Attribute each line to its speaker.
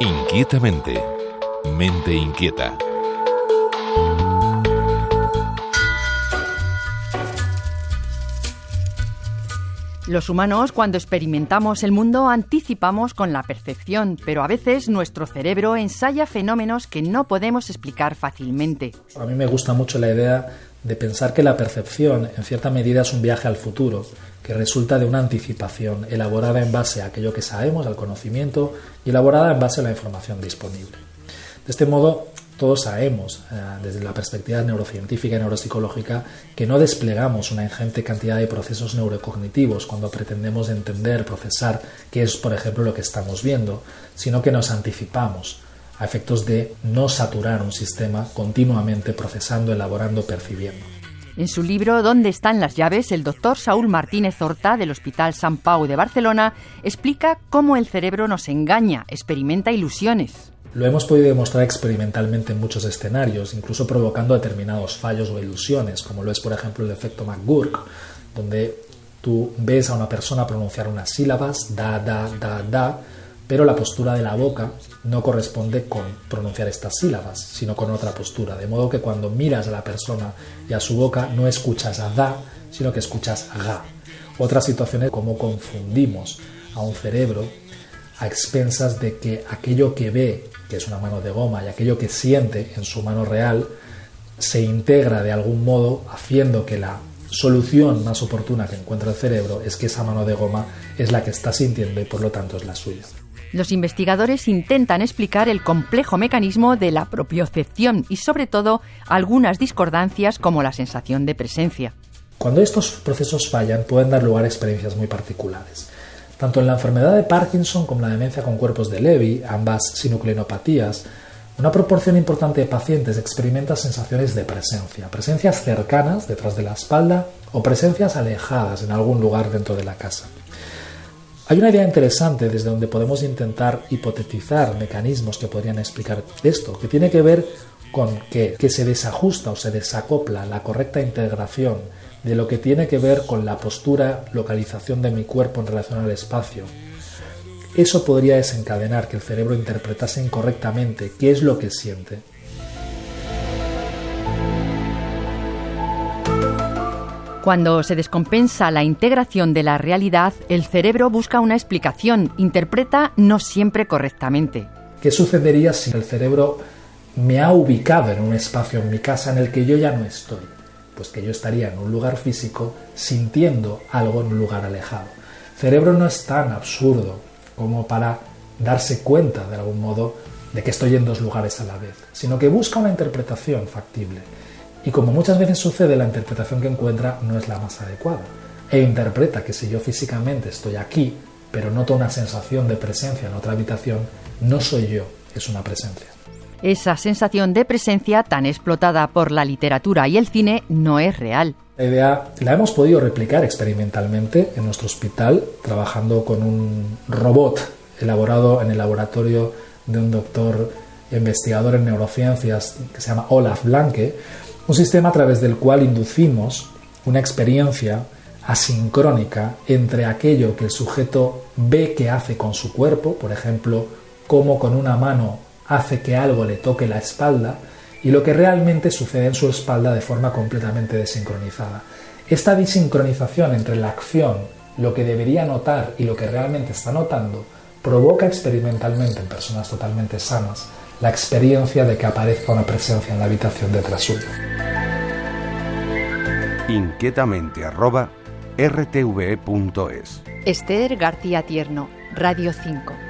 Speaker 1: Inquietamente. Mente inquieta.
Speaker 2: Los humanos, cuando experimentamos el mundo, anticipamos con la percepción, pero a veces nuestro cerebro ensaya fenómenos que no podemos explicar fácilmente.
Speaker 3: A mí me gusta mucho la idea de pensar que la percepción, en cierta medida, es un viaje al futuro, que resulta de una anticipación elaborada en base a aquello que sabemos, al conocimiento, y elaborada en base a la información disponible. De este modo, todos sabemos, eh, desde la perspectiva neurocientífica y neuropsicológica, que no desplegamos una ingente cantidad de procesos neurocognitivos cuando pretendemos entender, procesar qué es, por ejemplo, lo que estamos viendo, sino que nos anticipamos a efectos de no saturar un sistema continuamente procesando, elaborando, percibiendo.
Speaker 2: En su libro ¿Dónde están las llaves?, el doctor Saúl Martínez Horta del Hospital San Pau de Barcelona explica cómo el cerebro nos engaña, experimenta ilusiones.
Speaker 3: Lo hemos podido demostrar experimentalmente en muchos escenarios, incluso provocando determinados fallos o ilusiones, como lo es por ejemplo el efecto McGurk, donde tú ves a una persona pronunciar unas sílabas, da, da, da, da, pero la postura de la boca no corresponde con pronunciar estas sílabas, sino con otra postura, de modo que cuando miras a la persona y a su boca no escuchas a da, sino que escuchas ga. Otra situación es cómo confundimos a un cerebro a expensas de que aquello que ve, que es una mano de goma, y aquello que siente en su mano real, se integra de algún modo haciendo que la solución más oportuna que encuentra el cerebro es que esa mano de goma es la que está sintiendo y por lo tanto es la suya.
Speaker 2: Los investigadores intentan explicar el complejo mecanismo de la propiocepción y sobre todo algunas discordancias como la sensación de presencia.
Speaker 3: Cuando estos procesos fallan pueden dar lugar a experiencias muy particulares. Tanto en la enfermedad de Parkinson como en la demencia con cuerpos de Levy, ambas sinucleinopatías, una proporción importante de pacientes experimenta sensaciones de presencia, presencias cercanas detrás de la espalda o presencias alejadas en algún lugar dentro de la casa. Hay una idea interesante desde donde podemos intentar hipotetizar mecanismos que podrían explicar esto, que tiene que ver con que, se desajusta o se desacopla la correcta integración de lo que tiene que ver con la postura, localización de mi cuerpo en relación al espacio. Eso podría desencadenar que el cerebro interpretase incorrectamente qué es lo que siente.
Speaker 2: Cuando se descompensa la integración de la realidad, el cerebro busca una explicación, interpreta no siempre correctamente.
Speaker 3: ¿Qué sucedería si el cerebro me ha ubicado en un espacio en mi casa en el que yo ya no estoy? Pues que yo estaría en un lugar físico sintiendo algo en un lugar alejado. El cerebro no es tan absurdo como para darse cuenta de algún modo de que estoy en dos lugares a la vez, sino que busca una interpretación factible. Y como muchas veces sucede, la interpretación que encuentra no es la más adecuada. E interpreta que si yo físicamente estoy aquí, pero noto una sensación de presencia en otra habitación, no soy yo, es una presencia.
Speaker 2: Esa sensación de presencia tan explotada por la literatura y el cine no es real.
Speaker 3: La idea la hemos podido replicar experimentalmente en nuestro hospital, trabajando con un robot elaborado en el laboratorio de un doctor investigador en neurociencias que se llama Olaf Blanke, un sistema a través del cual inducimos una experiencia asincrónica entre aquello que el sujeto ve que hace con su cuerpo, por ejemplo, cómo con una mano hace que algo le toque la espalda y lo que realmente sucede en su espalda de forma completamente desincronizada. Esta desincronización entre la acción, lo que debería notar y lo que realmente está notando, provoca experimentalmente en personas totalmente sanas la experiencia de que aparezca una presencia en la habitación detrás suyo.
Speaker 4: Inquietamente arroba rtve.es
Speaker 2: Esther García Tierno, Radio 5.